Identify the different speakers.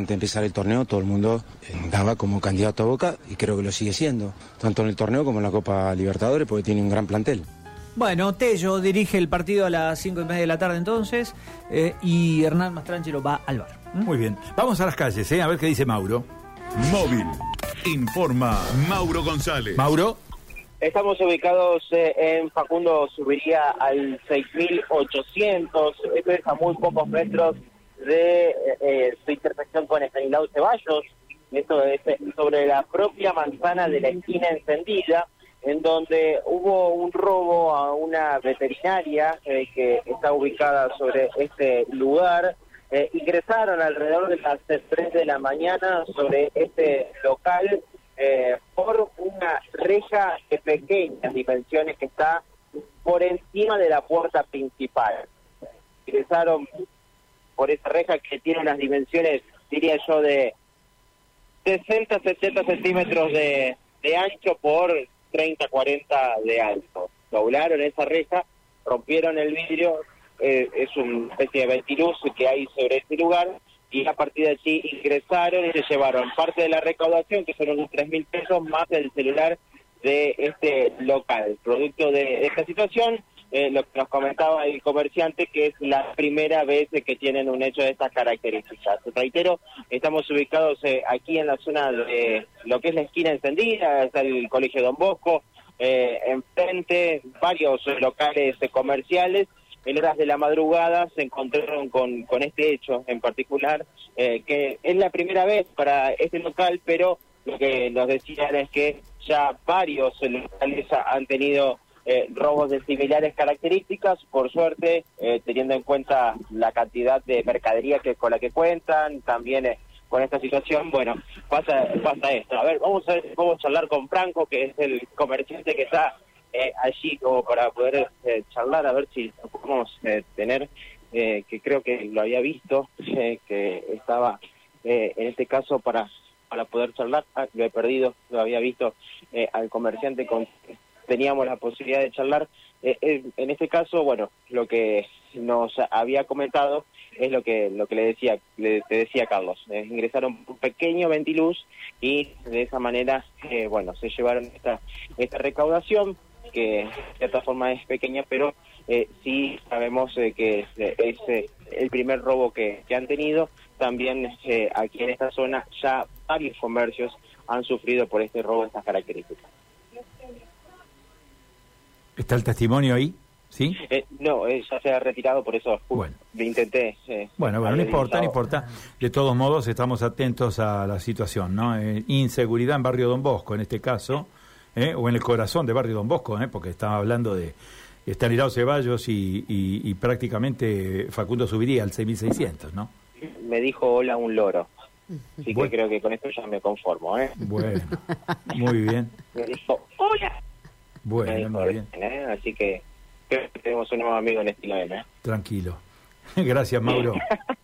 Speaker 1: Antes de empezar el torneo, todo el mundo daba como candidato a Boca y creo que lo sigue siendo, tanto en el torneo como en la Copa Libertadores, porque tiene un gran plantel.
Speaker 2: Bueno, Tello dirige el partido a las 5 y media de la tarde entonces eh, y Hernán Mastrangelo va al bar.
Speaker 3: ¿Mm? Muy bien, vamos a las calles, ¿eh? a ver qué dice Mauro.
Speaker 4: Móvil. Informa Mauro González.
Speaker 3: Mauro.
Speaker 5: Estamos ubicados eh, en Facundo Subiría al 6800. Esto es a muy pocos metros de eh, su intersección con Estanislao Ceballos. Esto es sobre la propia manzana de la esquina encendida, en donde hubo un robo a una veterinaria eh, que está ubicada sobre este lugar. Eh, ingresaron alrededor de las 3 de la mañana sobre este local eh, por una reja de pequeñas dimensiones que está por encima de la puerta principal. Ingresaron por esa reja que tiene unas dimensiones, diría yo, de 60, 70 centímetros de, de ancho por 30, 40 de alto. Doblaron esa reja, rompieron el vidrio, eh, es una especie de ventiluz que hay sobre este lugar, y a partir de allí ingresaron y se llevaron parte de la recaudación, que son unos 3 mil pesos, más el celular de este local. Producto de esta situación, eh, lo que nos comentaba el comerciante, que es la primera vez que tienen un hecho de estas características. Reitero, estamos ubicados eh, aquí en la zona de lo que es la esquina encendida, está el Colegio Don Bosco, eh, enfrente varios locales comerciales. En horas de la madrugada se encontraron con, con este hecho en particular, eh, que es la primera vez para este local, pero lo que nos decían es que ya varios locales han tenido eh, robos de similares características, por suerte, eh, teniendo en cuenta la cantidad de mercadería que con la que cuentan, también eh, con esta situación, bueno, pasa pasa esto. A ver, vamos a, vamos a charlar con Franco, que es el comerciante que está allí como para poder charlar, a ver si podemos tener, que creo que lo había visto, que estaba en este caso para para poder charlar, ah, lo he perdido, lo había visto al comerciante con teníamos la posibilidad de charlar. Eh, eh, en este caso, bueno, lo que nos había comentado es lo que lo que le decía le, decía Carlos. Eh, ingresaron un pequeño ventiluz y de esa manera, bueno, se llevaron esta esta recaudación que de cierta forma es pequeña, pero sí sabemos que es, el primer robo que, que han tenido. También aquí en esta zona ya varios comercios han sufrido por este robo estas características.
Speaker 3: ¿Está el testimonio ahí? ¿Sí?
Speaker 5: Eh, no, eh, ya se ha retirado, por eso bueno. intenté.
Speaker 3: Eh, bueno, bueno, no importa, no importa. De todos modos, estamos atentos a la situación, ¿no? inseguridad en Barrio Don Bosco, en este caso, o en el corazón de Barrio Don Bosco, porque estaba hablando de Estanislao Ceballos y, y, prácticamente Facundo subiría al 6600, ¿no?
Speaker 5: Me dijo hola un loro. Así que creo que con esto ya me conformo, ¿eh?
Speaker 3: Bueno, muy bien.
Speaker 5: Me dijo hola.
Speaker 3: Bueno, muy bien.
Speaker 5: ¿eh? Así que creo que tenemos un nuevo amigo en estilo M. ¿eh?
Speaker 3: Tranquilo. Gracias, Mauro.